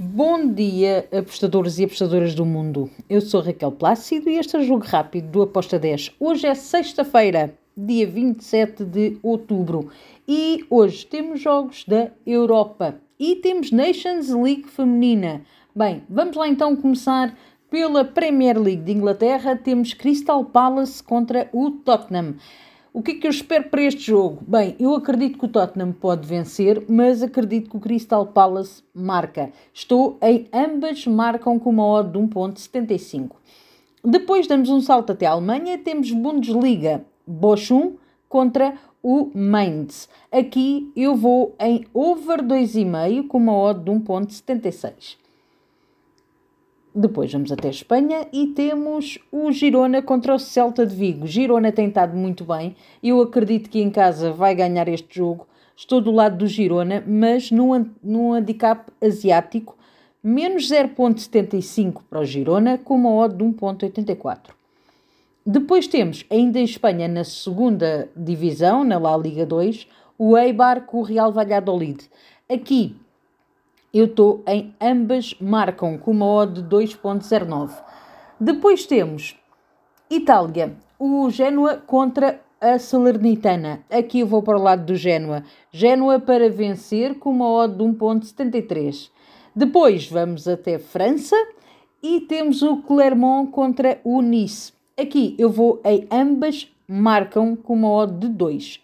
Bom dia, apostadores e apostadoras do mundo. Eu sou Raquel Plácido e este é o Jogo Rápido do Aposta 10. Hoje é sexta-feira, dia 27 de outubro, e hoje temos jogos da Europa e temos Nations League feminina. Bem, vamos lá então começar pela Premier League de Inglaterra. Temos Crystal Palace contra o Tottenham. O que é que eu espero para este jogo? Bem, eu acredito que o Tottenham pode vencer, mas acredito que o Crystal Palace marca. Estou em ambas marcam com uma odd de 1.75. Depois damos um salto até a Alemanha, temos Bundesliga Bochum contra o Mainz. Aqui eu vou em over 2,5 com uma odd de 1.76. Depois vamos até Espanha e temos o Girona contra o Celta de Vigo. Girona tem estado muito bem. Eu acredito que em casa vai ganhar este jogo. Estou do lado do Girona, mas no, no handicap asiático, menos 0.75 para o Girona, com uma odd de 1.84. Depois temos, ainda em Espanha, na segunda divisão, na La Liga 2, o Eibar com o Real Valladolid. Aqui eu estou em ambas marcam com uma odd de 2.09. Depois temos Itália, o Génua contra a Salernitana. Aqui eu vou para o lado do Génua. Génua para vencer com uma odd de 1.73. Depois vamos até França e temos o Clermont contra o Nice. Aqui eu vou em ambas marcam com uma odd de 2.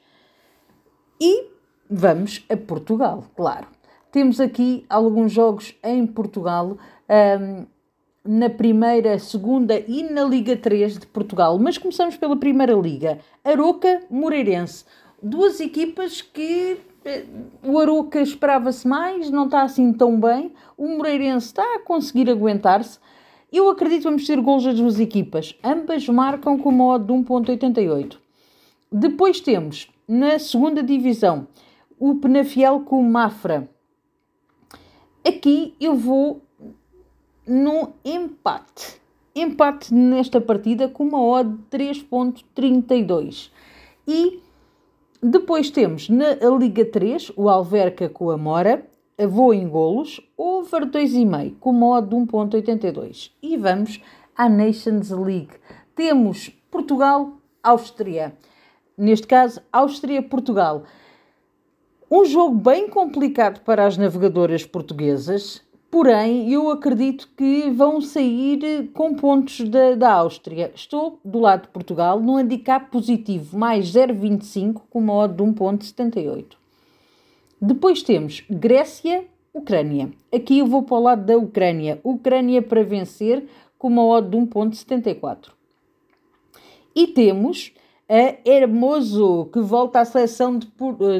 E vamos a Portugal, claro. Temos aqui alguns jogos em Portugal, um, na primeira, segunda e na Liga 3 de Portugal. Mas começamos pela primeira Liga. Aroca, Moreirense. Duas equipas que eh, o Aroca esperava-se mais, não está assim tão bem. O Moreirense está a conseguir aguentar-se. Eu acredito que vamos ter gols das duas equipas. Ambas marcam com modo de 1.88. Depois temos, na segunda divisão, o Penafiel com o Mafra. Aqui eu vou no empate. Empate nesta partida com uma odd de 3.32. E depois temos na Liga 3 o Alverca com a Mora, vou em golos, over 2,5 com uma odd de 1.82. E vamos à Nations League. Temos Portugal, Áustria. Neste caso, Áustria-Portugal. Um jogo bem complicado para as navegadoras portuguesas, porém eu acredito que vão sair com pontos da, da Áustria. Estou do lado de Portugal no handicap positivo mais 0,25 com uma odd de 1,78. Depois temos Grécia, Ucrânia. Aqui eu vou para o lado da Ucrânia. Ucrânia para vencer com uma odd de 1,74. E temos a Hermoso, que volta à seleção de,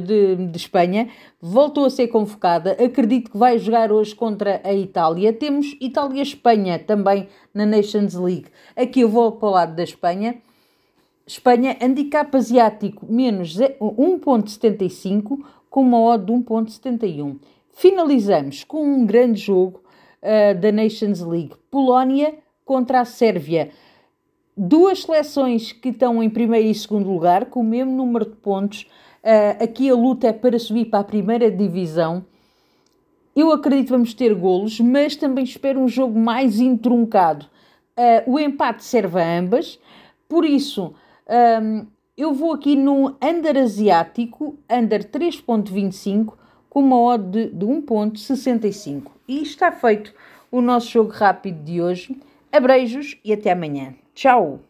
de, de, Espanha, voltou a ser convocada. Acredito que vai jogar hoje contra a Itália. Temos Itália-Espanha também na Nations League. Aqui eu vou para o lado da Espanha. Espanha, handicap asiático menos 1.75 com uma odd de 1.71. Finalizamos com um grande jogo uh, da Nations League. Polónia contra a Sérvia duas seleções que estão em primeiro e segundo lugar, com o mesmo número de pontos. Uh, aqui a luta é para subir para a primeira divisão. Eu acredito que vamos ter golos, mas também espero um jogo mais intruncado. Uh, o empate serve a ambas, por isso um, eu vou aqui no under asiático, under 3.25, com uma odd de, de 1.65. E está feito o nosso jogo rápido de hoje. Abreijos e até amanhã. Tchau!